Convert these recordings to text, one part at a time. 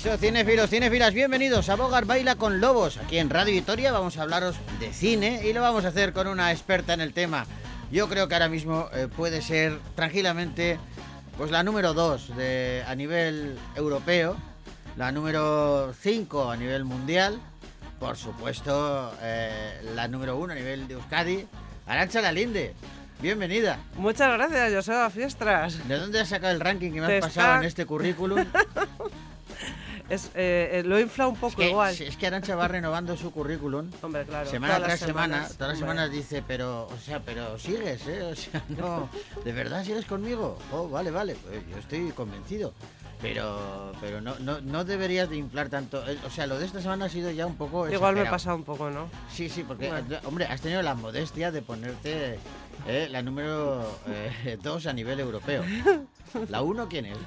Caixo, cinefilos, cinefilas, bienvenidos a Bogar Baila con Lobos. Aquí en Radio Vitoria vamos a hablaros de cine y lo vamos a hacer con una experta en el tema. Yo creo que ahora mismo eh, puede ser tranquilamente pues la número 2 a nivel europeo, la número 5 a nivel mundial, por supuesto eh, la número 1 a nivel de Euskadi, Arancha Lalinde. Bienvenida. Muchas gracias, Joseba Fiestras. ¿De dónde has sacado el ranking que me has pasado en este currículum? Es, eh, eh, lo he inflado un poco igual. Es que Arancha va renovando su currículum. Hombre, claro. Semana tras semana, todas las semanas dice, pero, o sea, pero sigues, ¿eh? O sea, no, ¿de verdad sigues conmigo? Oh, vale, vale, pues yo estoy convencido. Pero, pero no, no, no deberías de inflar tanto. Eh, o sea, lo de esta semana ha sido ya un poco. Igual me he pasado un poco, ¿no? Sí, sí, porque, hombre, has tenido la modestia de ponerte eh, la número 2 a nivel europeo. ¿La 1 quién es?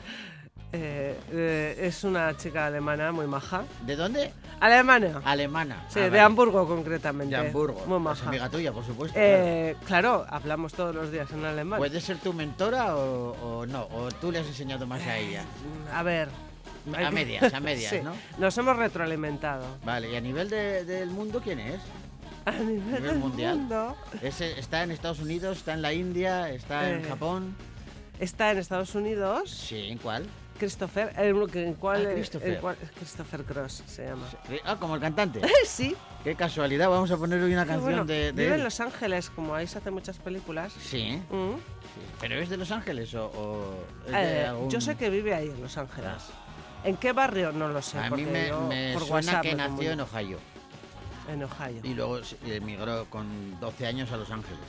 Eh, eh, es una chica alemana muy maja. ¿De dónde? Alemana. Alemana. Sí, ah, de Hamburgo concretamente. De Hamburgo. Muy maja. amiga tuya, por supuesto. Eh, claro. hablamos todos los días en alemán. ¿Puede ser tu mentora o, no? ¿O tú le has enseñado más a ella? A ver. A medias, a medias, ¿no? Nos hemos retroalimentado. Vale, ¿y a nivel del mundo quién es? A nivel, mundial. Mundo. ¿Está en Estados Unidos? ¿Está en la India? ¿Está en Japón? ¿Está en Estados Unidos? Sí, ¿en cuál? Christopher, ¿en cuál, ah, Christopher. Christopher Cross se llama. Ah, como el cantante. sí. Qué casualidad, vamos a poner hoy una canción de, Vive en Los Ángeles, como ahí se hacen muchas películas. Sí. Mm. ¿Pero es de Los Ángeles o, eh, Yo sé que vive ahí en Los Ángeles. Ah. ¿En qué barrio? No lo sé. A mí me, por suena que nació en Ohio. En Ohio. Y luego emigró con 12 años a Los Ángeles.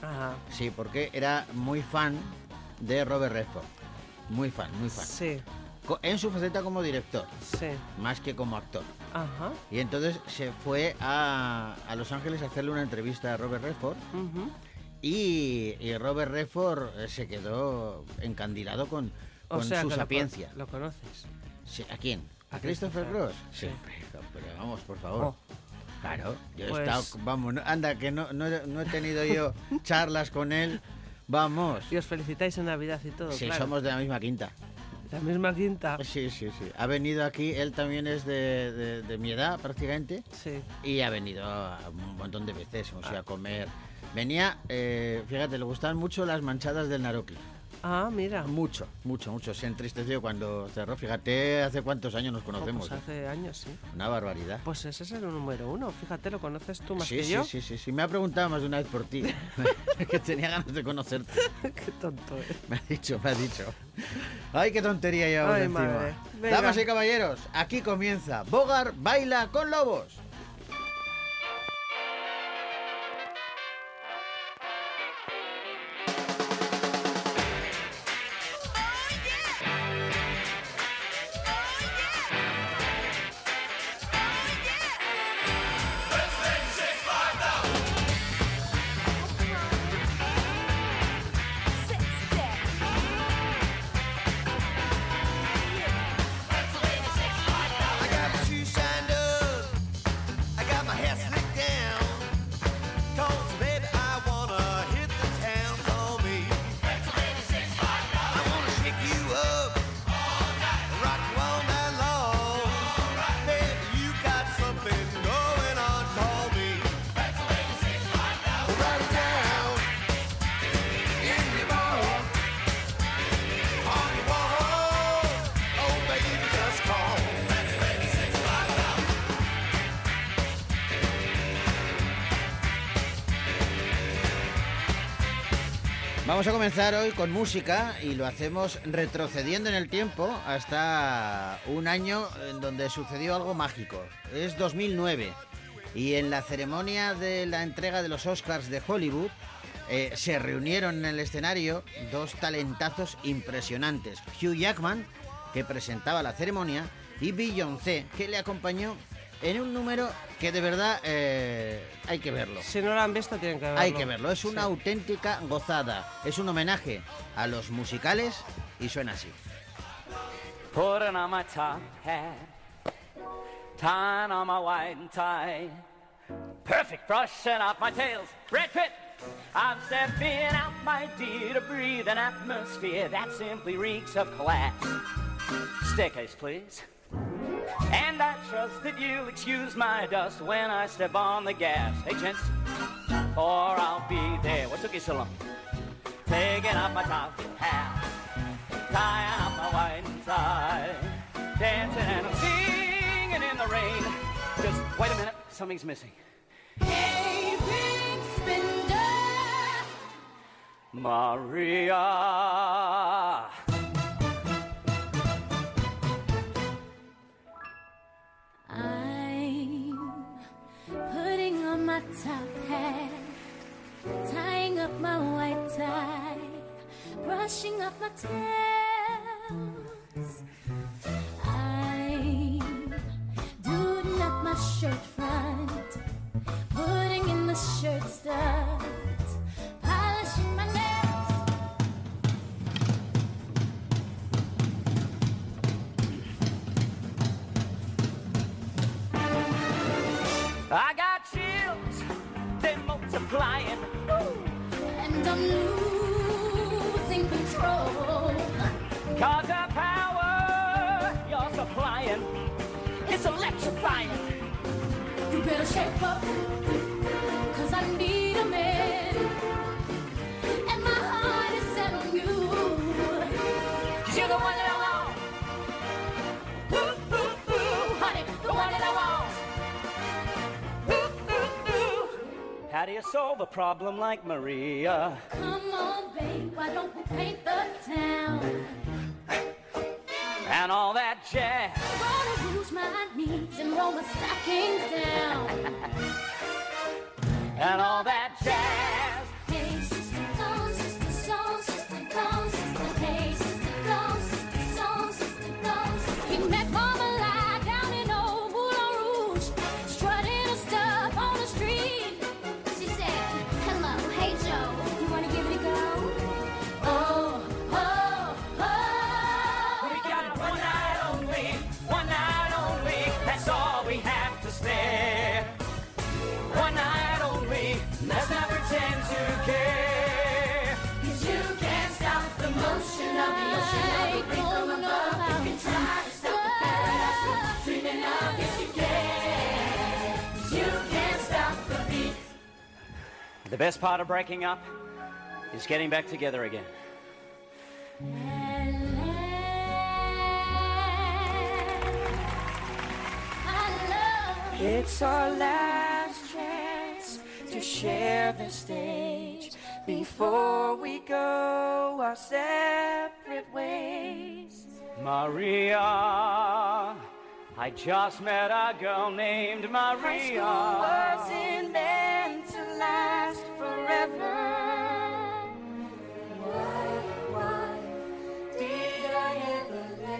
Ajá. Sí, porque era muy fan de Robert Redford. Muy fan, muy fan. Sí. En su faceta como director. Sí. Más que como actor. Ajá. Y entonces se fue a, Los Ángeles a hacerle una entrevista a Robert Redford. y, Robert Redford eh, se quedó encandilado con, su sapiencia. Lo, conoces? ¿A quién? ¿A Christopher Cross? Sí. Pero vamos, por favor. Oh. Claro, yo he pues estado, vamos, anda, que no, no, no he tenido yo charlas con él Vamos. Y os felicitáis en Navidad y todo. Sí, somos de la misma quinta. ¿La misma quinta? Sí, sí, sí. Ha venido aquí, él también es de, de, mi edad prácticamente. Sí. Y ha venido un montón de veces, o sea, a comer. Venía, eh, fíjate, le gustaban mucho las manchadas del Naroki. Ah, mira. Mucho, mucho, mucho. Se entristeció cuando cerró. Fíjate, hace cuántos años nos oh, conocemos. pues hace años, sí. Una barbaridad. Pues ese es el número uno. Fíjate, lo conoces tú más sí, que sí, yo. Sí, sí, sí. Me ha preguntado más de una vez por ti. que tenía ganas de conocerte. qué tonto es. Me ha dicho, me ha dicho. Ay, qué tontería llevamos encima. Damas y caballeros, aquí comienza Bogar Baila con Lobos. Vamos a comenzar hoy con música y lo hacemos retrocediendo en el tiempo hasta un año en donde sucedió algo mágico. Es 2009 y en la ceremonia de la entrega de los Oscars de Hollywood eh, se reunieron en el escenario dos talentazos impresionantes. Hugh Jackman, que presentaba la ceremonia, y Beyoncé, que le acompañó en un número que de verdad eh, hay que verlo. Si no lo han visto, tienen que verlo. Hay que verlo. Es una auténtica gozada. Es un homenaje a los musicales y suena así. Putting on my top hat, tying on my white tie, perfect brushing off my tails, red pit. I'm stepping out, my dear, to breathe an atmosphere that simply reeks of class. Stickers, please. And I trust that you'll excuse my dust when I step on the gas. Hey, gents, or I'll be there. What took you so long? Taking off my top hat, tying up my white tie, dancing and I'm singing in the rain. Just wait a minute, something's missing. Hey, big spender. Maria. My top hat, tying up my white tie, brushing off my tails. I'm doing up my shirt front, putting in the shirt studs, polishing my nails. I got multiplying. And I'm losing control. Cause the power you're supplying, it's electrifying. You better shape up, cause I need a man. How do you solve a problem like Maria? Come on, babe, why don't we paint the town? And all that jazz. Gonna rouge my knees and roll my stockings down. And all that jazz. The best part of breaking up is getting back together again. It's our last chance to share the stage before we go our separate ways. Maria, I just met a girl named Maria. wasn't meant to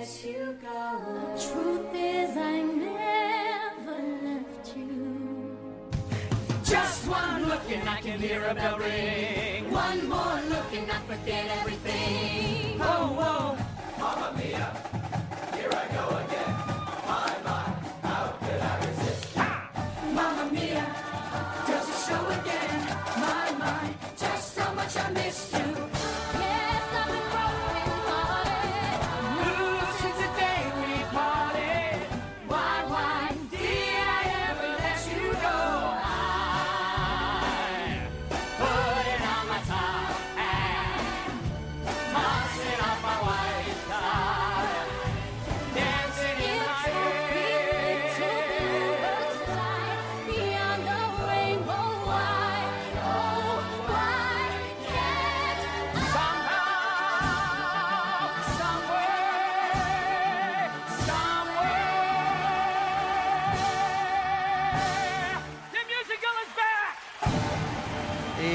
you go? Truth is, I never left you. Just one look and I can hear a bell ring. One more look and I forget everything.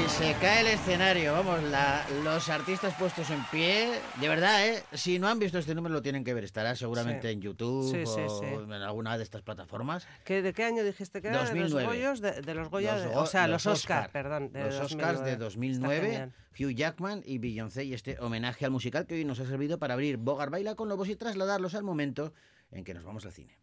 Y se cae el escenario, vamos, la- los artistas puestos en pie. De verdad, ¿eh? Si no han visto este número lo tienen que ver. Estará seguramente Sí. en YouTube Sí, sí, o en alguna de estas plataformas. ¿Qué- ¿De qué año dijiste que era? ¿De 2009. los Goyos? De, de los Goya, Los de- o sea, los, Oscar, Oscar, perdón. De los Oscars de 2009, Está genial. Hugh Jackman y Beyoncé y este homenaje al musical que hoy nos ha servido para abrir Bogart Baila con Lobos y trasladarlos al momento en que nos vamos al cine.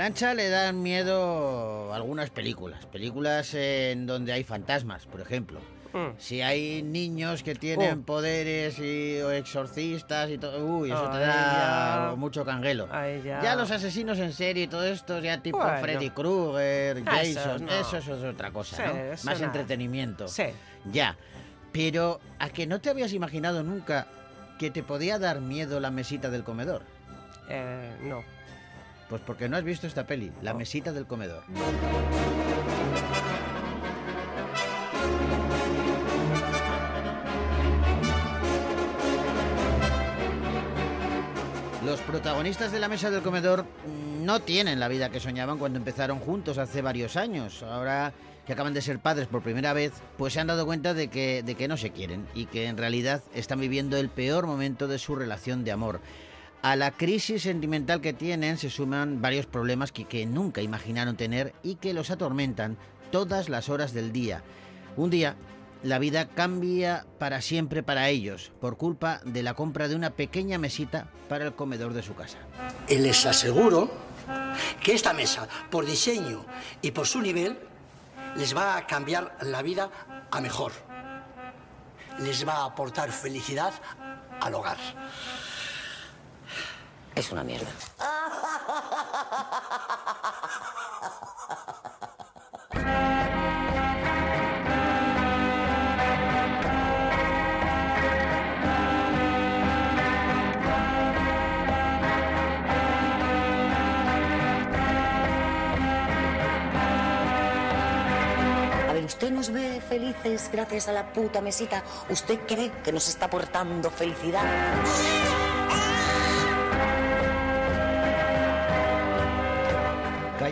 Arancha le dan miedo algunas películas. Películas en donde hay fantasmas, por ejemplo. Mm. Si hay niños que tienen Oh. poderes y, o exorcistas y todo, uy, eso te da ya. mucho canguelo. Ay, ya. los asesinos en serie y todo esto, ya tipo Bueno. Freddy Krueger, Ah, eso Jason, no. eso, es otra cosa, Sí, ¿no? Más nada. entretenimiento. Sí. Ya. Pero a que no te habías imaginado nunca que te podía dar miedo la mesita del comedor. Eh, no. Pues porque no has visto esta peli, La mesita del comedor. Los protagonistas de la mesa del comedor no tienen la vida que soñaban cuando empezaron juntos hace varios años. Ahora que acaban de ser padres por primera vez, pues se han dado cuenta de que, de que no se quieren y que en realidad están viviendo el peor momento de su relación de amor. A la crisis sentimental que tienen se suman varios problemas que, que nunca imaginaron tener y que los atormentan todas las horas del día. Un día, la vida cambia para siempre para ellos por culpa de la compra de una pequeña mesita para el comedor de su casa. Y les aseguro que esta mesa, por diseño y por su nivel, les va a cambiar la vida a mejor. Les va a aportar felicidad al hogar. Es una mierda. ¿usted nos ve felices gracias a la puta mesita? ¿Usted cree que nos está aportando felicidad?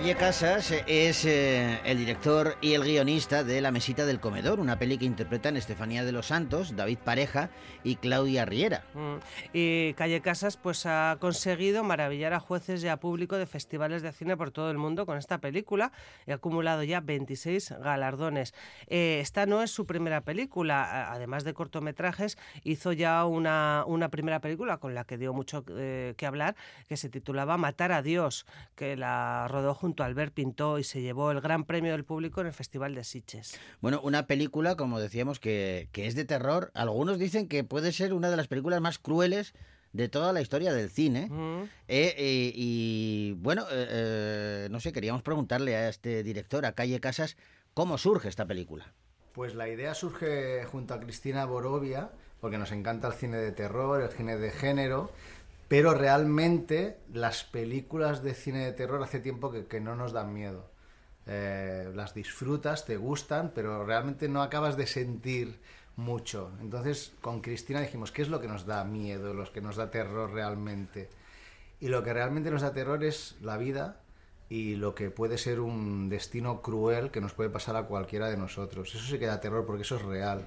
Calle Casas es eh, el director y el guionista de La Mesita del Comedor, una peli que interpretan Estefanía de los Santos, David Pareja y Claudia Riera. Mm. Y Calle Casas pues ha conseguido maravillar a jueces y a público de festivales de cine por todo el mundo con esta película y ha acumulado ya 26 galardones. Eh, esta no es su primera película, además de cortometrajes, hizo ya una, una primera película con la que dio mucho eh, que hablar, que se titulaba Matar a Dios, que la rodó junto a Albert Pintó y se llevó el gran premio del público en el Festival de Sitges. Bueno, una película, como decíamos, que, que es de terror. Algunos dicen que puede ser una de las películas más crueles de toda la historia del cine. Eh, eh, y bueno, eh, no sé, queríamos preguntarle a este director, a Calle Casas, cómo surge esta película. Pues la idea surge junto a Cristina Borovia, porque nos encanta el cine de terror, el cine de género, pero realmente las películas de cine de terror hace tiempo que, no nos dan miedo. Eh, las disfrutas, te gustan, pero realmente no acabas de sentir mucho. Entonces con Cristina dijimos, ¿qué es lo que nos da miedo, lo que nos da terror realmente? Y lo que realmente nos da terror es la vida y lo que puede ser un destino cruel que nos puede pasar a cualquiera de nosotros. Eso sí que da terror porque eso es real.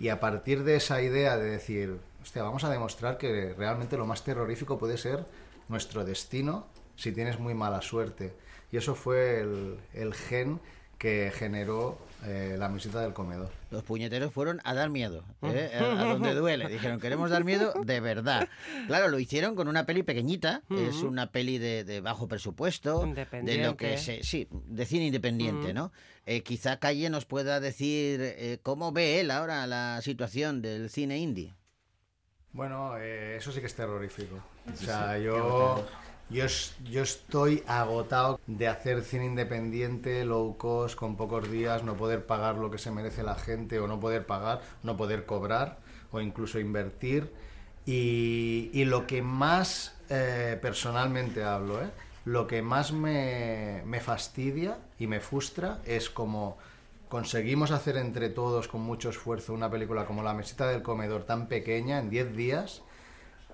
Y a partir de esa idea de decir, hostia, vamos a demostrar que realmente lo más terrorífico puede ser nuestro destino si tienes muy mala suerte. Y eso fue el, el gen que generó eh, la mesita del comedor. Los puñeteros fueron a dar miedo, ¿eh? a, a donde duele. Dijeron, queremos dar miedo de verdad. Claro, lo hicieron con una peli pequeñita, es una peli de, de bajo presupuesto, de lo Independiente. que se, sí, de cine independiente, ¿no? Eh, quizá Calle nos pueda decir eh, cómo ve él ahora la situación del cine indie. Bueno, eh, eso sí que es terrorífico. O sea, yo, yo, yo estoy agotado de hacer cine independiente, low cost, con pocos días, no poder pagar lo que se merece la gente o no poder pagar, no poder cobrar o incluso invertir. Y, y lo que más, eh, personalmente hablo, ¿eh? lo que más me, me fastidia y me frustra es como conseguimos hacer entre todos con mucho esfuerzo una película como La mesita del comedor tan pequeña en 10 días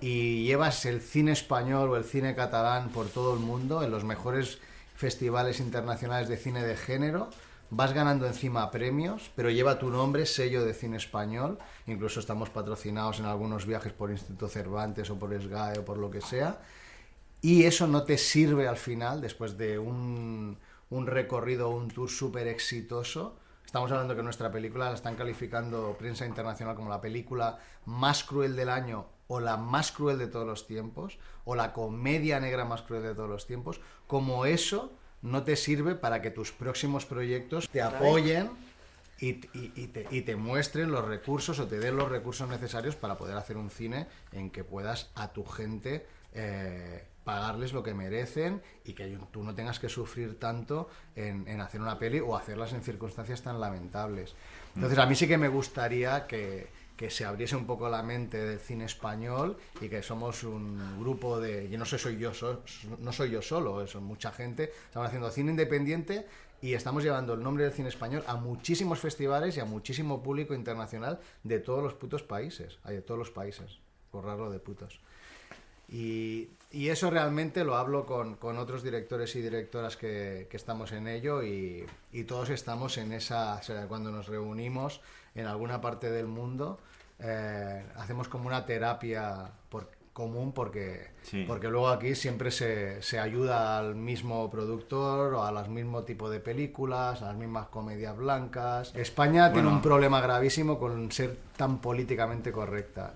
y llevas el cine español o el cine catalán por todo el mundo en los mejores festivales internacionales de cine de género, vas ganando encima premios, pero lleva tu nombre, sello de cine español, incluso estamos patrocinados en algunos viajes por Instituto Cervantes o por SGAE o por lo que sea, y eso no te sirve al final, después de un, un recorrido, un tour súper exitoso. Estamos hablando que nuestra película la están calificando prensa internacional como la película más cruel del año o la más cruel de todos los tiempos, o la comedia negra más cruel de todos los tiempos, como eso no te sirve para que tus próximos proyectos te apoyen y, y- y te, y te muestren los recursos o te den los recursos necesarios para poder hacer un cine en que puedas a tu gente eh, pagarles lo que merecen y que tú no tengas que sufrir tanto en, en hacer una peli o hacerlas en circunstancias tan lamentables. Entonces a mí sí que me gustaría que, que se abriese un poco la mente del cine español y que somos un grupo de... Yo no sé, soy yo, so- no soy yo solo, son mucha gente. Estamos haciendo cine independiente y estamos llevando el nombre del cine español a muchísimos festivales y a muchísimo público internacional de todos los putos países. Ay, de todos los países. Borrarlo de putos. Y, y eso realmente lo hablo con, con otros directores y directoras que, que estamos en ello y, y todos estamos en esa, o sea, cuando nos reunimos en alguna parte del mundo, eh, hacemos como una terapia por- común porque, Sí. porque luego aquí siempre se, se ayuda al mismo productor o a los mismos tipos de películas, a las mismas comedias blancas. España tiene Bueno. un problema gravísimo con ser tan políticamente correcta.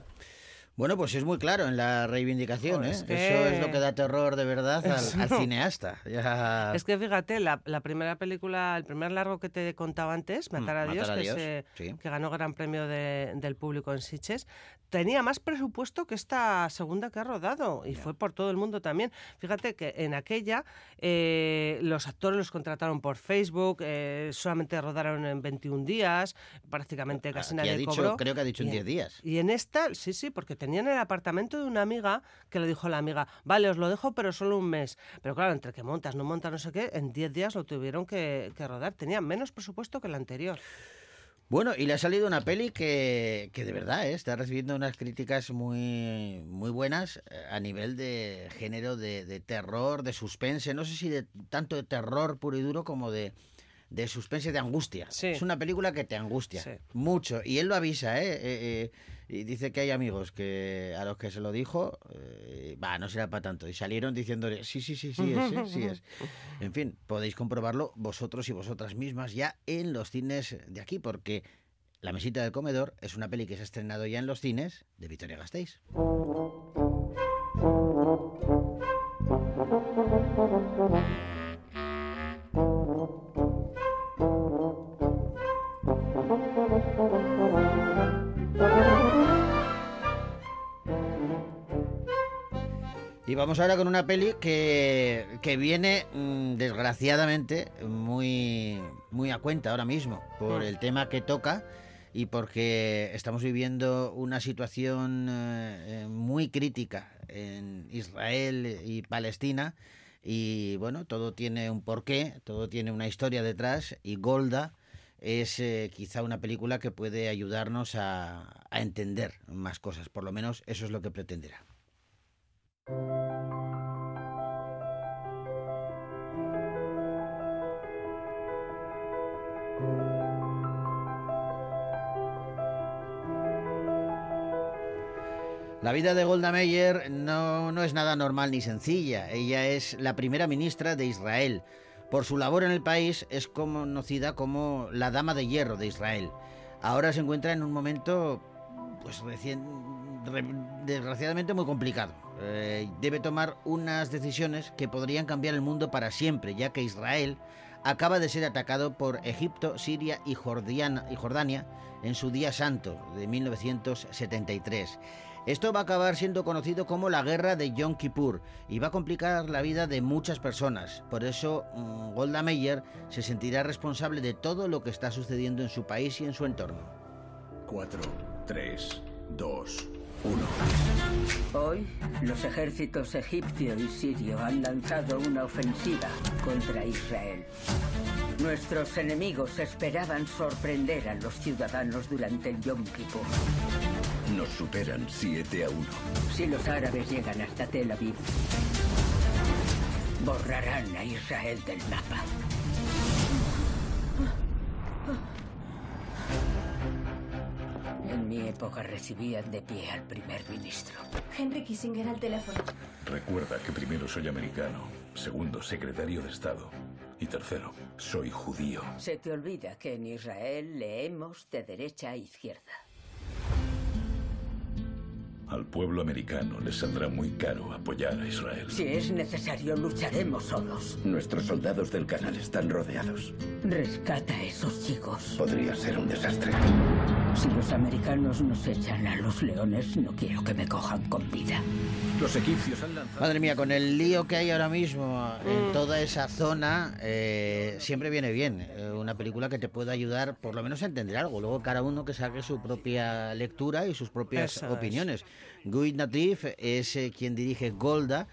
Bueno, pues es muy claro en la reivindicación, ¿eh? es que- Eso es lo que da terror de verdad al, cineasta. Ya... Es que fíjate, la, la primera película, el primer largo que te contaba antes, Matar a Mm, Dios, Matar a que, Dios, se- sí. que ganó Gran Premio de- del público en Sitges, tenía más presupuesto que esta segunda que ha rodado y fue por todo el mundo también. Fíjate que en aquella eh, los actores los contrataron por Facebook, eh, solamente rodaron en 21 días, prácticamente casi Aquí ha nadie dicho- cobró. creo que ha dicho en Y 10 días. Y en esta, sí, sí, porque tenían el apartamento de una amiga que le dijo la amiga, vale, os lo dejo, pero solo un mes. Pero claro, entre que montas, no montas, no sé qué, en 10 días lo tuvieron que, que rodar. Tenía menos presupuesto que el anterior. Bueno, y le ha salido una peli que, que de verdad ¿eh? está recibiendo unas críticas muy, muy buenas eh, a nivel de género de, de terror, de suspense. No sé si de tanto de terror puro y duro como de, de suspense, de angustia. Sí. Es una película que te angustia Sí. mucho. Y él lo avisa, ¿eh? Eh, eh, y dice que hay amigos que a los que se lo dijo, eh, va, no será para tanto. Y salieron diciéndole, sí, sí, sí, sí es, sí es. En fin, podéis comprobarlo vosotros y vosotras mismas ya en los cines de aquí, porque La mesita del comedor es una peli que se ha estrenado ya en los cines de Victoria Gasteiz. Y vamos ahora con una peli que, que viene, mm, desgraciadamente, muy, muy a cuenta ahora mismo por el tema que toca y porque estamos viviendo una situación eh, eh, muy crítica en Israel y Palestina. Y bueno, todo tiene un porqué, todo tiene una historia detrás y Golda es eh, quizá una película que puede ayudarnos a, a entender más cosas, por lo menos eso es lo que pretenderá. La vida de Golda Meir no, no es nada normal ni sencilla. Ella es la primera ministra de Israel. Por su labor en el país es conocida como la Dama de Hierro de Israel. Ahora se encuentra en un momento, pues recién, re- desgraciadamente muy complicado. Eh, debe tomar unas decisiones que podrían cambiar el mundo para siempre, ya que Israel acaba de ser atacado por Egipto, Siria y, y Jordania en su día santo de 1973. Esto va a acabar siendo conocido como la guerra de Yom Kippur y va a complicar la vida de muchas personas. Por eso mm, Golda Meir se sentirá responsable de todo lo que está sucediendo en su país y en su entorno. 4, 3, 2, 1. Hoy, los ejércitos egipcio y sirio han lanzado una ofensiva contra Israel. Nuestros enemigos esperaban sorprender a los ciudadanos durante el Yom Kippur. Nos superan 7 a 1. Si los árabes llegan hasta Tel Aviv, borrarán a Israel del mapa. En mi época recibían de pie al primer ministro. Henry Kissinger al teléfono. Recuerda que primero soy americano, segundo secretario de Estado y tercero soy judío. Se te olvida que en Israel leemos de derecha a izquierda. Al pueblo americano les saldrá muy caro apoyar a Israel. Si es necesario, lucharemos solos. Nuestros soldados del canal están rodeados. Rescata a esos chicos. Podría ser un desastre. Si los americanos nos echan a los leones, no quiero que me cojan con vida. Los egipcios han lanzado... Madre mía, con el lío que hay ahora mismo Mm. en toda esa zona, eh, siempre viene bien eh, una película que te pueda ayudar por lo menos a entender algo. Luego cada uno que saque su propia lectura y sus propias Eso es. opiniones. Guy Natif es eh, quien dirige Golda.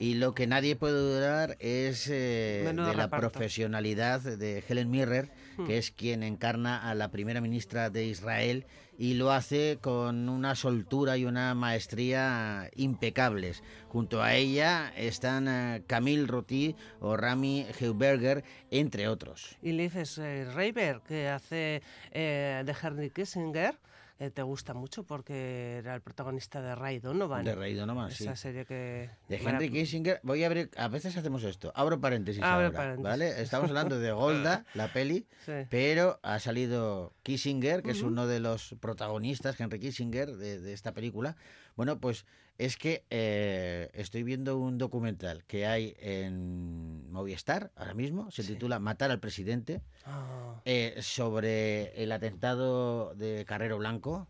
Y lo que nadie puede dudar es eh, de la reparto. profesionalidad de Helen Mirren, Hmm. que es quien encarna a la primera ministra de Israel y lo hace con una soltura y una maestría impecables. Junto a ella están eh, Camille Roti o Rami Heuberger, entre otros. Y Liv Schreiber, que hace eh, de Henry Kissinger, eh, te gusta mucho porque era el protagonista de Ray Donovan. De Ray Donovan, sí. Esa serie que... De Henry Kissinger, voy a abrir, a veces hacemos esto, abro paréntesis Abre ahora, paréntesis. ¿vale? Estamos hablando de Golda, la peli, Sí. pero ha salido Kissinger, que es uno de los protagonistas, Henry Kissinger, de, de esta película. Bueno, pues es que eh, estoy viendo un documental que hay en Movistar ahora mismo, se titula Matar al presidente, Ah, eh, sobre el atentado de Carrero Blanco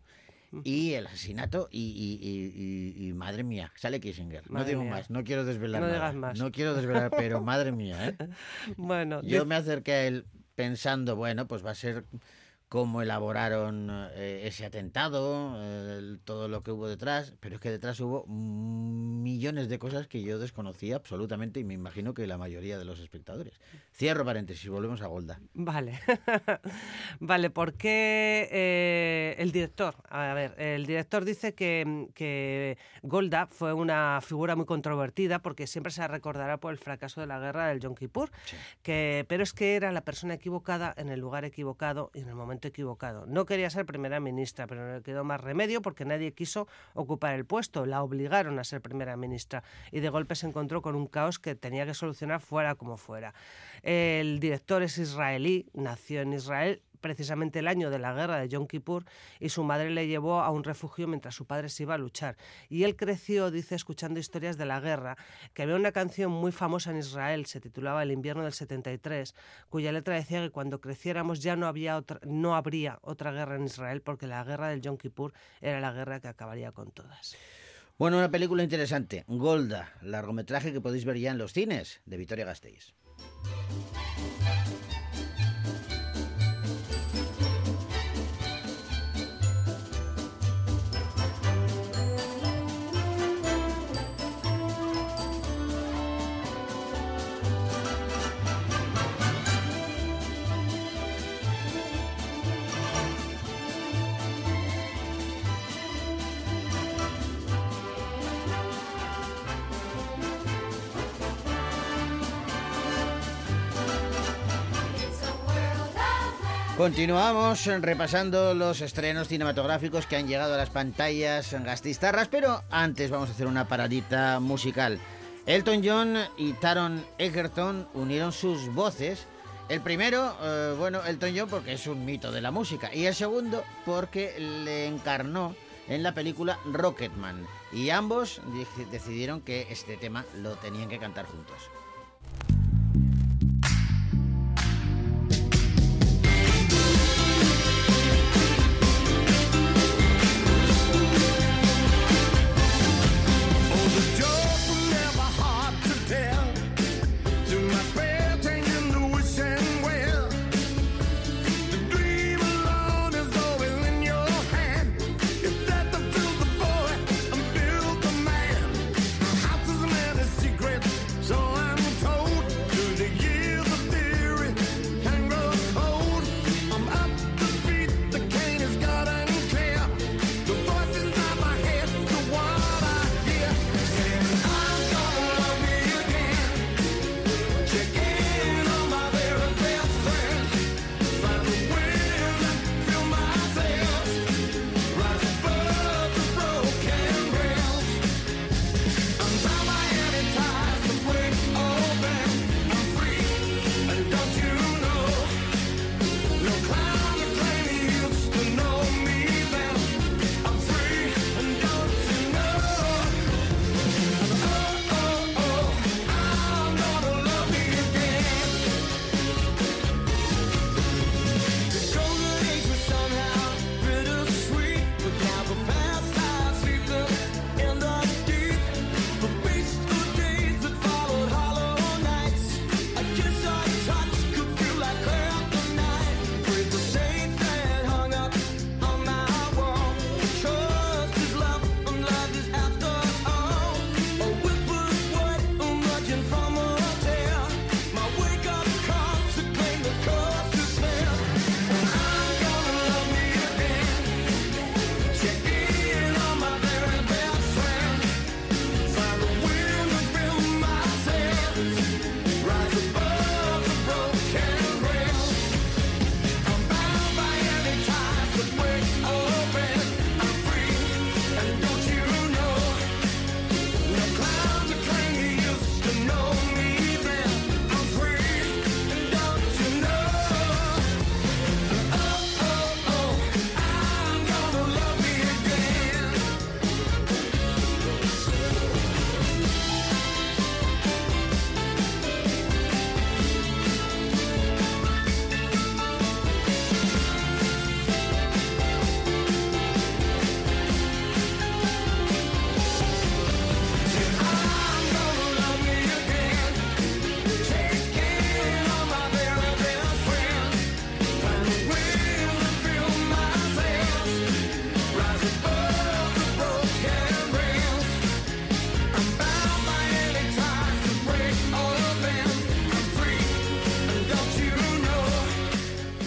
y el asesinato y, y- y- y- y madre mía, sale Kissinger. no digo mía. más, no quiero desvelar No nada. digas más. No quiero desvelar, pero madre mía, ¿eh? bueno, Yo me acerqué a él pensando, bueno, pues va a ser cómo elaboraron eh, ese atentado, eh, todo lo que hubo detrás, pero es que detrás hubo millones de cosas que yo desconocía absolutamente y me imagino que la mayoría de los espectadores. Cierro paréntesis, volvemos a Golda. Vale. vale, ¿por qué eh, el director? A ver, el director dice que, que Golda fue una figura muy controvertida porque siempre se recordará por el fracaso de la guerra del Yom Kippur, que, pero es que era la persona equivocada en el lugar equivocado y en el momento equivocado. No quería ser primera ministra, pero no le quedó más remedio porque nadie quiso ocupar el puesto. La obligaron a ser primera ministra y de golpe se encontró con un caos que tenía que solucionar fuera como fuera. El director es israelí, nació en Israel precisamente el año de la guerra de Yom Kippur y su madre le llevó a un refugio mientras su padre se iba a luchar. Y él creció, dice, escuchando historias de la guerra, que había una canción muy famosa en Israel, se titulaba El invierno del 73, cuya letra decía que cuando creciéramos ya no, había otra, no habría otra guerra en Israel porque la guerra del Yom Kippur era la guerra que acabaría con todas. Bueno, una película interesante, Golda, largometraje que podéis ver ya en los cines de Vitoria Gasteiz. Continuamos repasando los estrenos cinematográficos que han llegado a las pantallas gastistarras, pero antes vamos a hacer una paradita musical. Elton John y Taron Egerton unieron sus voces. El primero, eh, bueno, Elton John porque es un mito de la música, y el segundo porque le encarnó en la película Rocketman. Y ambos decidieron que este tema lo tenían que cantar juntos.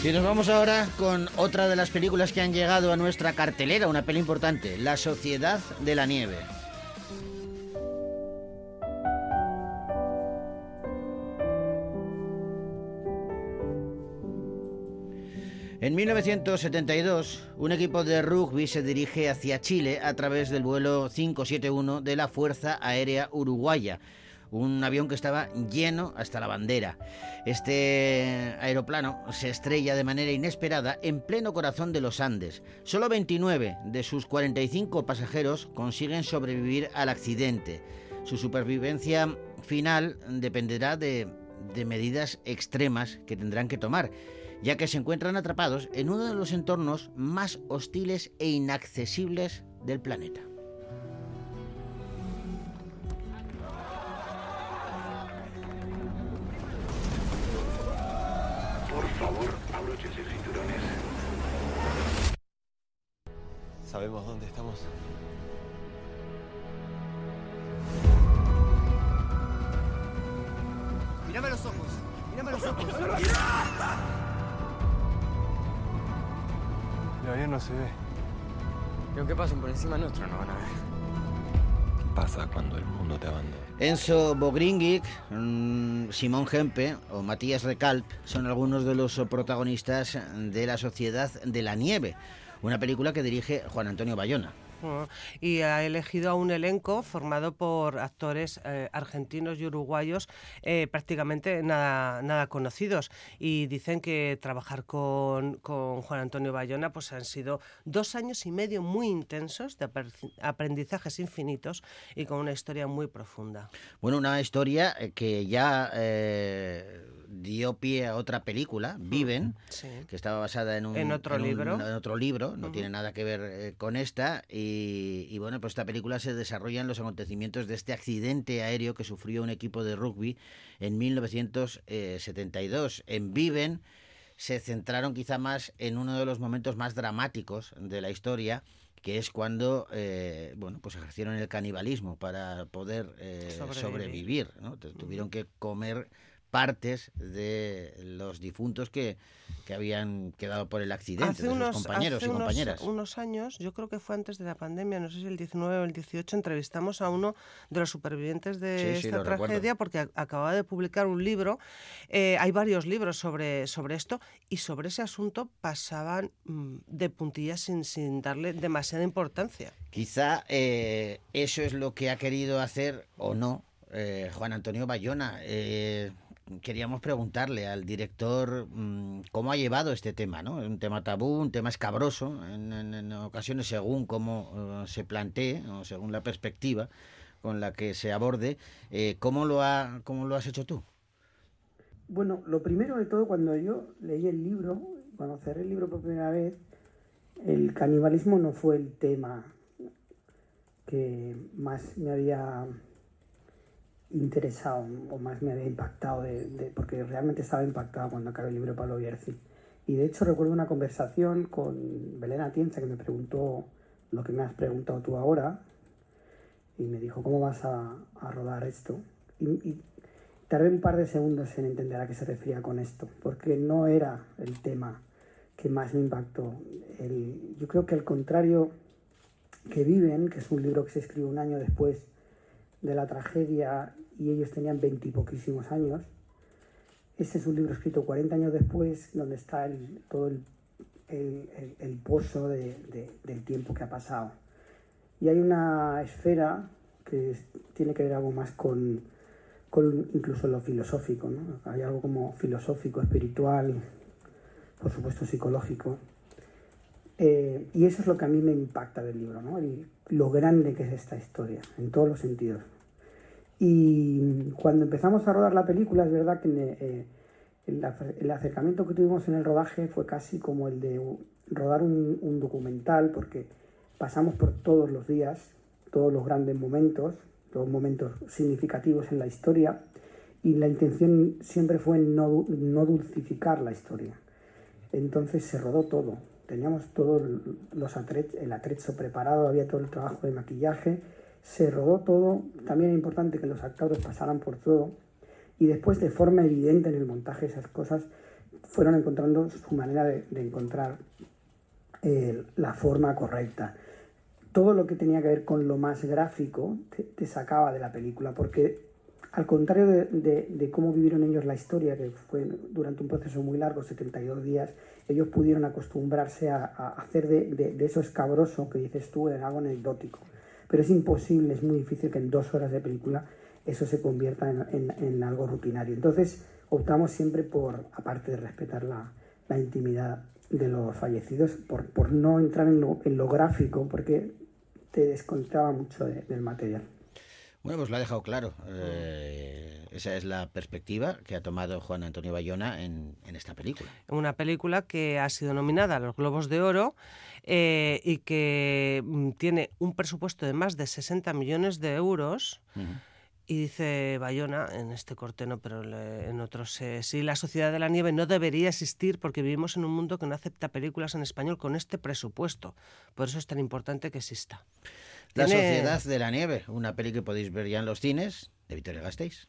Y nos vamos ahora con otra de las películas que han llegado a nuestra cartelera, una peli importante, La Sociedad de la Nieve. En 1972, un equipo de rugby se dirige hacia Chile a través del vuelo 571 de la Fuerza Aérea Uruguaya, un avión que estaba lleno hasta la bandera. Este aeroplano se estrella de manera inesperada en pleno corazón de los Andes. Solo 29 de sus 45 pasajeros consiguen sobrevivir al accidente. Su supervivencia final dependerá de, de medidas extremas que tendrán que tomar ya que se encuentran atrapados en uno de los entornos más hostiles e inaccesibles del planeta. Favor, abróchense cinturones. ¿Sabemos dónde estamos? Mírame a los ojos. Mírame a los ojos. El avión no se ve. Y aunque pasen por encima nuestro, no van a ver. ¿Qué pasa cuando el mundo te abandona? Enzo Bogringic, mm, Simón Gempe o Matías Recalp son algunos de los protagonistas de La Sociedad de la Nieve, una película que dirige Juan Antonio Bayona. Mm, Y ha elegido a un elenco formado por actores eh, argentinos y uruguayos eh, prácticamente nada, nada conocidos. Y dicen que trabajar con, con Juan Antonio Bayona pues han sido dos años y medio muy intensos de apre- aprendizajes infinitos y con una historia muy profunda. Bueno, una historia eh, que ya eh, dio pie a otra película, Viven, Sí. que estaba basada en un En otro libro. en otro libro, no tiene nada que ver con esta. Y, y bueno, pues esta película se desarrolla en los acontecimientos de este accidente aéreo que sufrió un equipo de rugby en 1972. En Viven se centraron quizá más en uno de los momentos más dramáticos de la historia que es cuando eh, bueno pues ejercieron el canibalismo para poder eh, Sobrevivir. sobrevivir, ¿no? Te- tuvieron que comer partes de los difuntos que, que habían quedado por el accidente, de sus compañeros hace y unos- compañeras. unos años, yo creo que fue antes de la pandemia, no sé si el 19 o el 18, entrevistamos a uno de los supervivientes de Sí, sí, esta recuerdo. tragedia porque a- acababa de publicar un libro. Eh, hay varios libros sobre, sobre esto y sobre ese asunto pasaban mm, de puntillas sin, sin darle demasiada importancia. Quizá eh, eso es lo que ha querido hacer o no eh, Juan Antonio Bayona. Eh, queríamos preguntarle al director mm, cómo ha llevado este tema, ¿no? Un tema tabú, un tema escabroso, en, ocasiones según cómo eh, se plantee o según la perspectiva con la que se aborde. Eh, ¿cómo, lo ha, ¿Cómo lo has hecho tú? Bueno, lo primero de todo, cuando yo leí el libro, cuando cerré el libro por primera vez, el canibalismo no fue el tema que más me había interesado o más me había impactado, de, de- porque realmente estaba impactado cuando acabé el libro de Pablo Bierzi. Y de hecho recuerdo una conversación con Belén Atienza que me preguntó lo que me has preguntado tú ahora y me dijo, ¿cómo vas a, a rodar esto? Y, y tardé un par de segundos en entender a qué se refería con esto, porque no era el tema que más me impactó. El- yo creo que al contrario que Viven, que es un libro que se escribe un año después de la tragedia y ellos tenían veintipoquísimos años, este es un libro escrito 40 años después, donde está el- todo el, el- el- pozo de- de- del tiempo que ha pasado. Y hay una esfera que tiene que ver algo más con, con incluso lo filosófico, ¿no? Hay algo como filosófico, espiritual, por supuesto psicológico. Eh, y eso es lo que a mí me impacta del libro, ¿no? Lo grande que es esta historia, en todos los sentidos. Y cuando empezamos a rodar la película, es verdad que eh, el, acer- el acercamiento que tuvimos en el rodaje fue casi como el de rodar un, un documental, porque pasamos por todos los días, todos los grandes momentos, los momentos significativos en la historia, y la intención siempre fue no, no dulcificar la historia. Entonces se rodó todo. Teníamos todos los atre- el atrecho preparado, había todo el trabajo de maquillaje, se rodó todo. También era importante que los actores pasaran por todo. Y después, de forma evidente en el montaje, esas cosas fueron encontrando su manera de, encontrar eh, la forma correcta. Todo lo que tenía que ver con lo más gráfico te, sacaba de la película, porque al contrario de, cómo vivieron ellos la historia, que fue durante un proceso muy largo, 72 días, ellos pudieron acostumbrarse a, hacer de, eso escabroso que dices tú algo anecdótico. Pero es imposible, es muy difícil que en dos horas de película eso se convierta en, en- en algo rutinario. Entonces optamos siempre por, aparte de respetar la, la intimidad de los fallecidos, por, por no entrar en lo, en lo gráfico, porque te descontraba mucho de- del material. Bueno, pues lo ha dejado claro. Eh, esa es la perspectiva que ha tomado Juan Antonio Bayona en, en esta película. Una película que ha sido nominada a los Globos de Oro eh, y que mm, tiene un presupuesto de más de 60 millones de euros. Y dice Bayona, en este corte no, pero le- en otros eh, sí, la Sociedad de la Nieve no debería existir porque vivimos en un mundo que no acepta películas en español con este presupuesto. Por eso es tan importante que exista. La Tiene- Sociedad de la Nieve, una peli que podéis ver ya en los cines, de Victoria Gasteiz.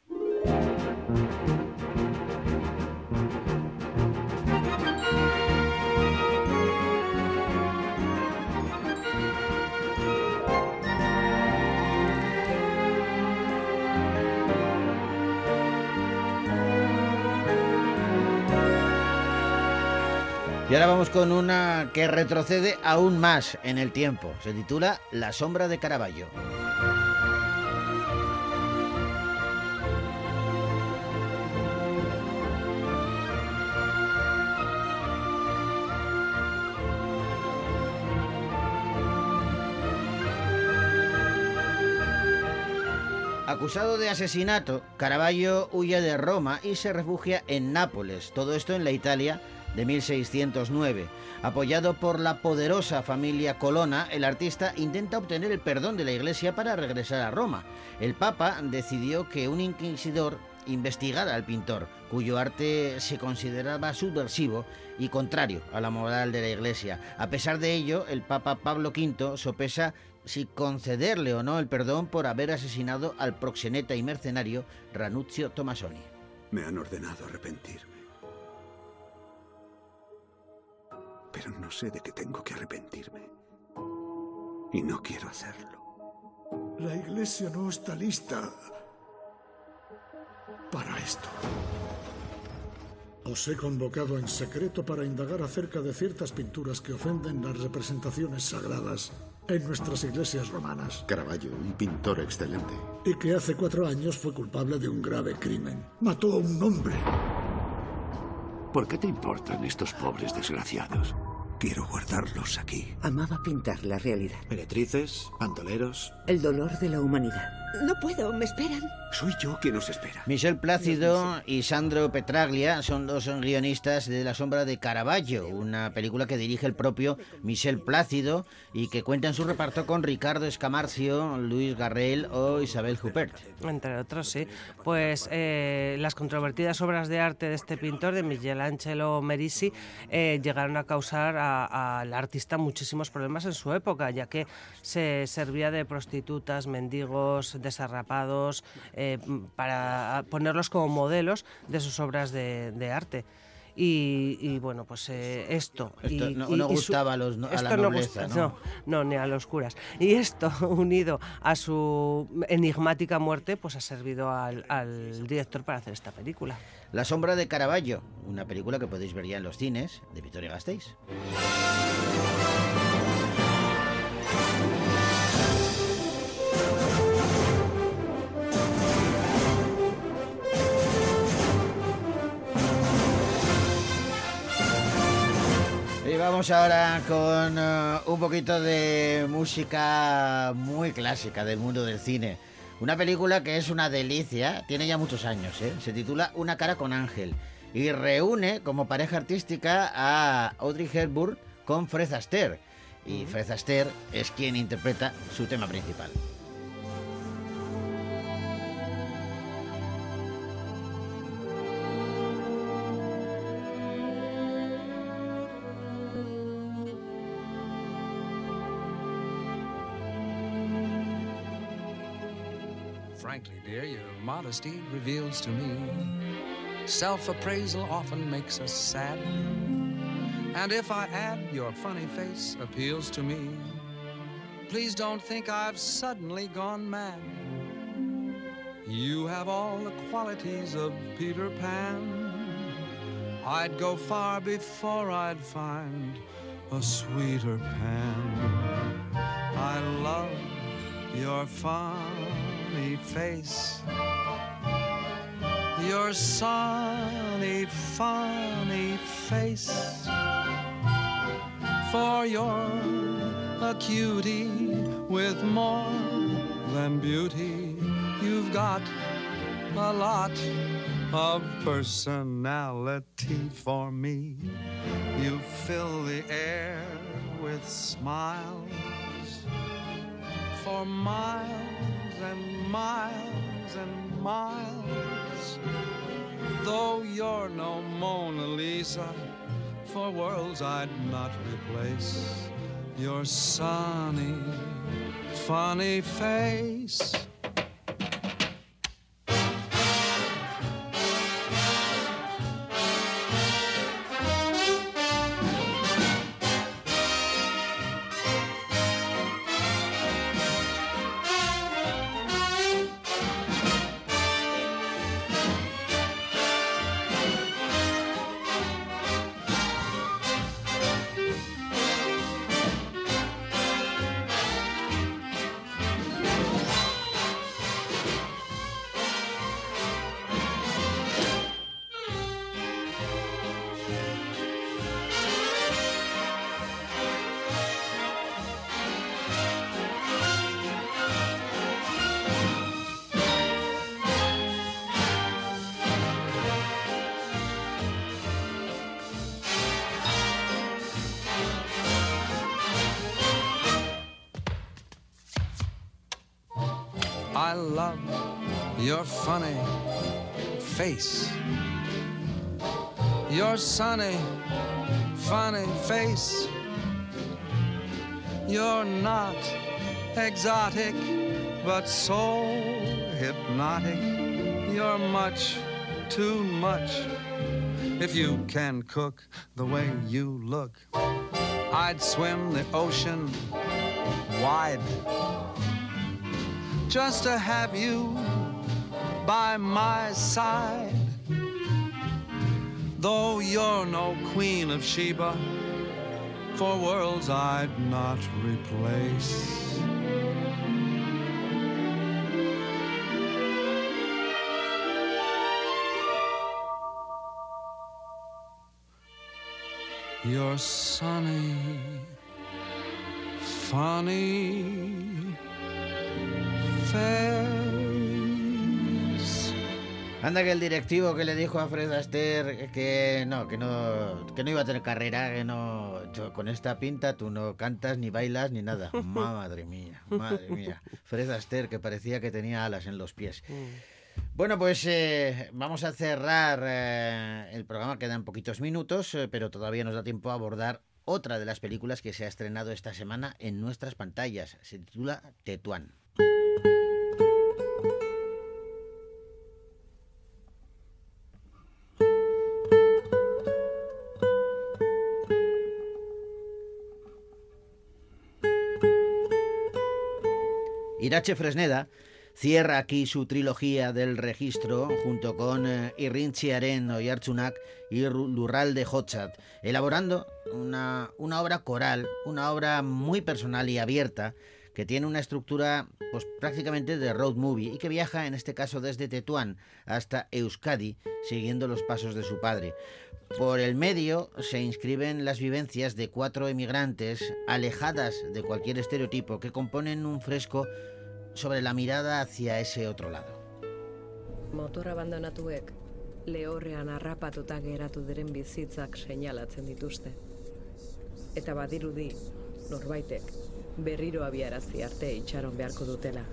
Y ahora vamos con una que retrocede aún más en el tiempo. Se titula La sombra de Caravaggio. Acusado de asesinato, Caravaggio huye de Roma y se refugia en Nápoles, todo esto en la Italia de 1609. Apoyado por la poderosa familia Colonna, el artista intenta obtener el perdón de la Iglesia para regresar a Roma. El Papa decidió que un inquisidor investigara al pintor, cuyo arte se consideraba subversivo y contrario a la moral de la Iglesia. A pesar de ello, el Papa Pablo V sopesa si concederle o no el perdón por haber asesinado al proxeneta y mercenario Ranuzio Tomasoni. Me han ordenado arrepentirme. Pero no sé de qué tengo que arrepentirme. Y no quiero hacerlo. La iglesia no está lista para esto. Os he convocado en secreto para indagar acerca de ciertas pinturas que ofenden las representaciones sagradas en nuestras iglesias romanas. Caravaggio, un pintor excelente. Y que hace cuatro años fue culpable de un grave crimen. Mató a un hombre. ¿Por qué te importan estos pobres desgraciados? Quiero guardarlos aquí. Amaba pintar la realidad. Meretrices, bandoleros. El dolor de la humanidad. No puedo, ¿me esperan? Soy yo quien os espera. Michel Plácido y Sandro Petraglia son dos guionistas de La sombra de Caravaggio, una película que dirige el propio Michel Plácido y que cuenta en su reparto con Ricardo Escamarcio, Luis Garrel o Isabel Huppert. Entre otros, sí. Pues eh, las controvertidas obras de arte de este pintor, de Michelangelo Merisi, eh, llegaron a causar a- al artista muchísimos problemas en su época, ya que se servía de prostitutas, mendigos, desarrapados, eh, para ponerlos como modelos de sus obras de, de arte. Y, y, bueno, pues eh, esto. Esto y- no- y- no gustaba a los- a la esto no nobleza, gusta- ¿no? no, ni a los curas. Y esto, unido a su enigmática muerte, pues ha servido al, al director para hacer esta película. La sombra de Caravaggio, una película que podéis ver ya en los cines de Victoria Gasteiz. Vamos ahora con eh, un poquito de música muy clásica del mundo del cine. Una película que es una delicia, tiene ya muchos años, ¿eh? se titula Una cara con ángel y reúne como pareja artística a Audrey Hepburn con Fred Astaire. Y Fred Astaire es quien interpreta su tema principal. Modesty reveals to me Self appraisal often makes us sad. And if I add your funny face appeals to me, please don't think I've suddenly gone mad. You have all the qualities of Peter Pan. I'd go far before I'd find a sweeter Pan. I love your funny face. Your sunny, funny face. For you're a cutie with more than beauty. You've got a lot of personality for me. You fill the air with smiles for miles and miles and miles. Though you're no Mona Lisa, for worlds I'd not replace your sunny, funny face. Your funny face. Your sunny, funny face. You're not exotic, but so hypnotic. You're much too much. If you can cook the way you look, I'd swim the ocean wide just to have you by my side. Though you're no queen of Sheba, for worlds I'd not replace. Your sunny, funny face. Anda que el directivo que le dijo a Fred Astaire que no, que no, que no iba a tener carrera, que no, yo, con esta pinta tú no cantas ni bailas ni nada. Madre mía, madre mía. Fred Astaire que parecía que tenía alas en los pies. Bueno, pues eh, vamos a cerrar eh, el programa, quedan poquitos minutos, eh, pero todavía nos da tiempo a abordar otra de las películas que se ha estrenado esta semana en nuestras pantallas. Se titula Tetuán. Irache Fresneda cierra aquí su trilogía del registro junto con eh, Irrinchi Aren Oyartzunak y Ru- Lurralde Hotzat, elaborando una, una obra coral, una obra muy personal y abierta que tiene una estructura pues prácticamente de road movie y que viaja en este caso desde Tetuán hasta Euskadi siguiendo los pasos de su padre. Por el medio se inscriben las vivencias de cuatro emigrantes alejadas de cualquier estereotipo que componen un fresco sobre la mirada hacia ese otro lado. Motor abandonatuek lehorrean harrapatuta geratu diren bizitzak seinalatzen dituzte. Eta badirudi norbaitek berriro abiarazi arte itxaron beharko dutela.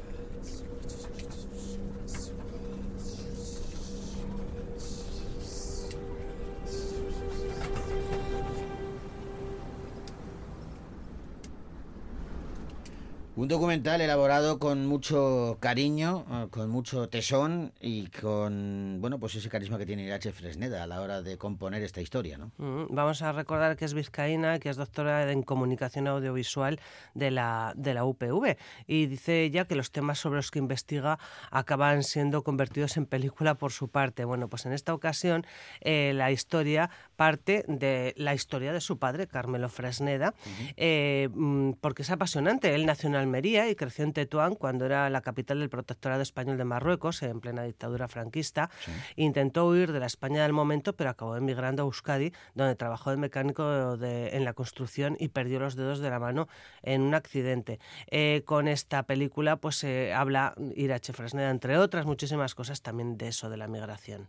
Un documental elaborado con mucho cariño, eh, con mucho tesón y con, bueno, pues ese carisma que tiene Irache Fresneda a la hora de componer esta historia, ¿no? Mm, Vamos a recordar que es vizcaína, que es doctora en comunicación audiovisual de la, de la UPV. Y dice ella que los temas sobre los que investiga acaban siendo convertidos en película por su parte. Bueno, pues en esta ocasión eh, la historia parte de la historia de su padre, Carmelo Fresneda, eh, mm, porque es apasionante. Él nació en Almería y creció en Tetuán cuando era la capital del protectorado español de Marruecos, en plena dictadura franquista. Intentó huir de la España del momento, pero acabó emigrando a Euskadi, donde trabajó de mecánico de- en la construcción y perdió los dedos de la mano en un accidente. Eh, con esta película pues se habla Irache Fresneda, entre otras muchísimas cosas, también de eso, de la migración.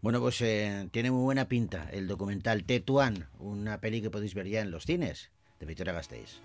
Bueno, pues eh, tiene muy buena pinta el documental Tetuán, una peli que podéis ver ya en los cines de Victoria Gasteiz.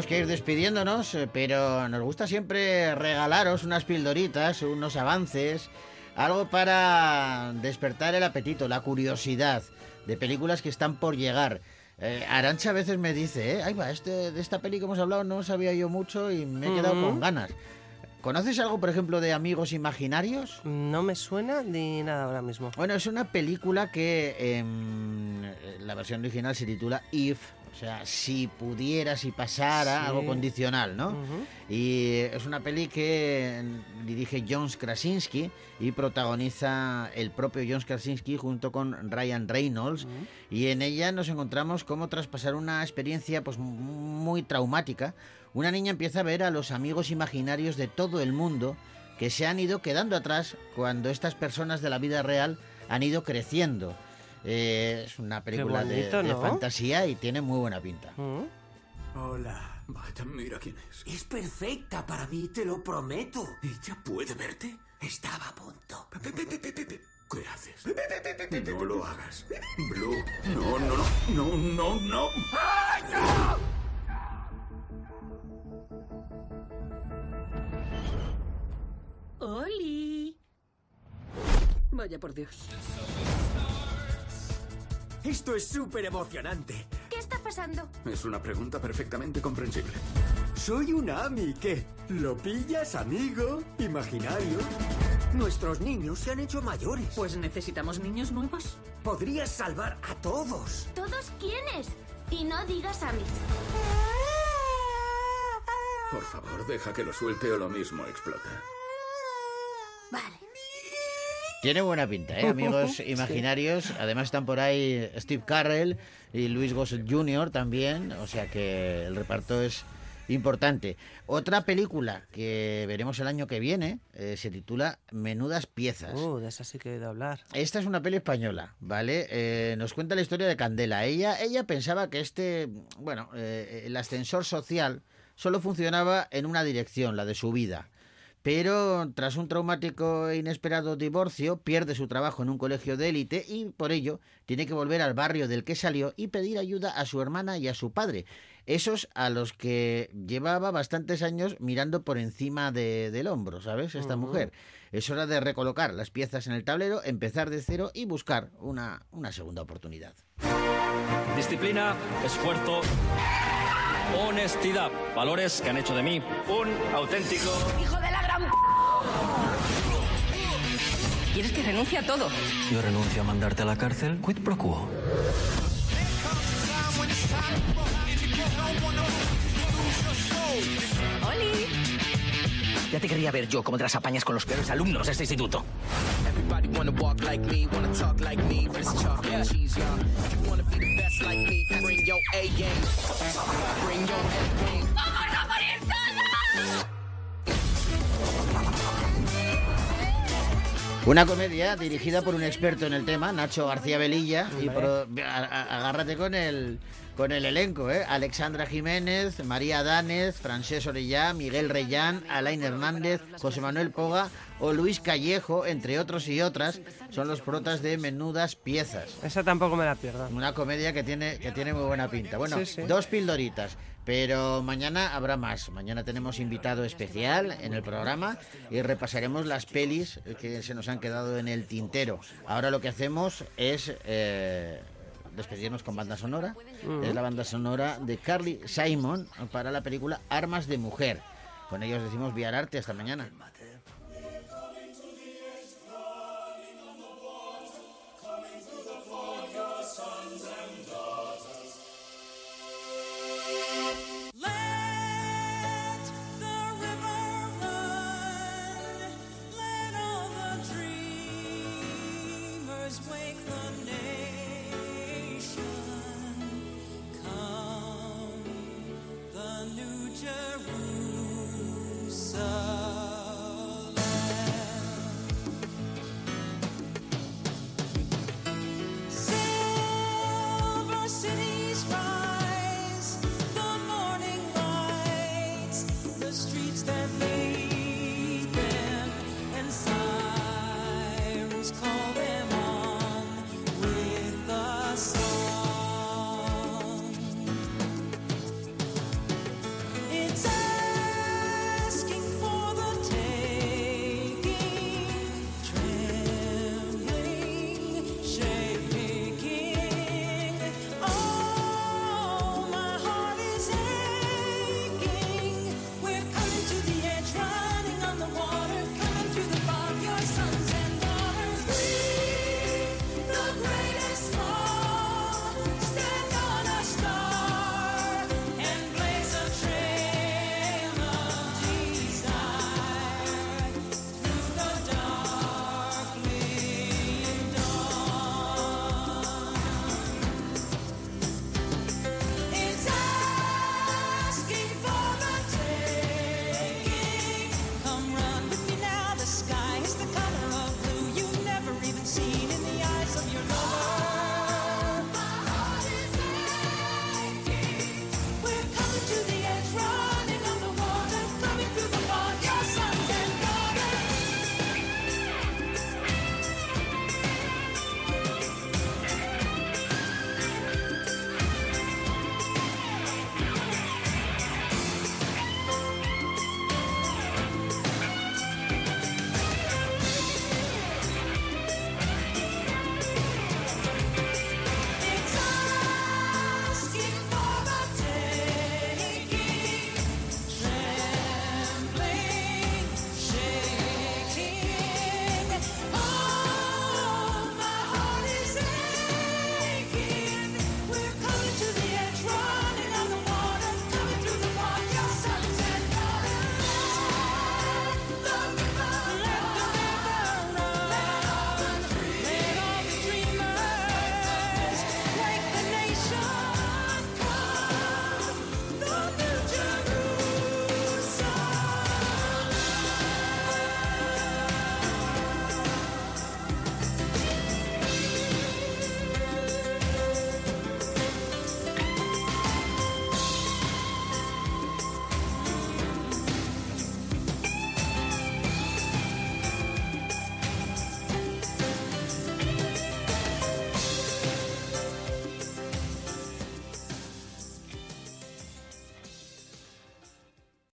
Tenemos que ir despidiéndonos, eh, pero nos gusta siempre regalaros unas pildoritas, unos avances, algo para despertar el apetito, la curiosidad de películas que están por llegar. Eh, Arancha a veces me dice, eh, ay va, este, de esta peli que hemos hablado no sabía yo mucho y me he quedado Ujú. con ganas. ¿Conoces algo, por ejemplo, de Amigos Imaginarios? No me suena ni nada ahora mismo. Bueno, es una película que em, la versión original se titula If, o sea, si pudiera, si pasara, Sí. algo condicional, ¿no? Y es una peli que dirige John Krasinski y protagoniza el propio John Krasinski junto con Ryan Reynolds. Y en ella nos encontramos cómo tras pasar una experiencia pues muy traumática, una niña empieza a ver a los amigos imaginarios de todo el mundo que se han ido quedando atrás cuando estas personas de la vida real han ido creciendo. Eh, es una película de- bonito, de, ¿no? fantasía y tiene muy buena pinta. Hola. Vaya, mira quién es. Es perfecta para mí, te lo prometo. ¿Ella puede verte? Estaba a punto. ¿Qué haces? No lo hagas. Blue. No, no, no. No, no, no. ¡Oli! Vaya por Dios. Esto es súper emocionante. ¿Qué está pasando? Es una pregunta perfectamente comprensible. Soy un Ami, ¿qué? ¿Lo pillas, amigo? ¿Imaginario? Nuestros niños se han hecho mayores. Pues necesitamos niños nuevos. Podrías salvar a todos. ¿Todos quiénes? Y no digas a mis. Por favor, deja que lo suelte o lo mismo explota. Vale. Tiene buena pinta, ¿eh? Amigos Sí. imaginarios. Además están por ahí Steve Carrell y Luis Gossett Jr. también. O sea que el reparto es importante. Otra película que veremos el año que viene eh, se titula Menudas Piezas. Uh, de esa sí que he oído hablar. Esta es una peli española, ¿vale? Eh, nos cuenta la historia de Candela. Ella, ella pensaba que este, bueno, eh, el ascensor social solo funcionaba en una dirección, la de su vida. Pero tras un traumático e inesperado divorcio, pierde su trabajo en un colegio de élite y por ello tiene que volver al barrio del que salió y pedir ayuda a su hermana y a su padre. Esos a los que llevaba bastantes años mirando por encima de- del hombro, ¿sabes? Esta mujer. Es hora de recolocar las piezas en el tablero, empezar de cero y buscar una, una segunda oportunidad. Disciplina, esfuerzo, honestidad. Valores que han hecho de mí un auténtico... ¡Hijo de gran... ¿Quieres que renuncie a todo? Yo renuncio a mandarte a la cárcel, quid pro quo. ¡Oli! Ya te quería ver yo cómo te las apañas con los peores alumnos de este instituto. Everybody wanna walk like Una comedia dirigida por un experto en el tema, Nacho García Velilla, y a- agárrate con el con el elenco, ¿eh? Alexandra Jiménez, María Danez, Francés Orellá, Miguel Reyán, Alain Hernández, José Manuel Poga o Luis Callejo, entre otros y otras, son los protas de Menudas Piezas. Esa tampoco me la pierdo. Una comedia que tiene, que tiene muy buena pinta. Bueno, Sí, sí. dos pildoritas, pero mañana habrá más. Mañana tenemos invitado especial en el programa y repasaremos las pelis que se nos han quedado en el tintero. Ahora lo que hacemos es eh, despedirnos con banda sonora. Ujú. Es la banda sonora de Carly Simon para la película Armas de Mujer. Con ellos decimos Viar Arte. Hasta mañana. Jerusalem.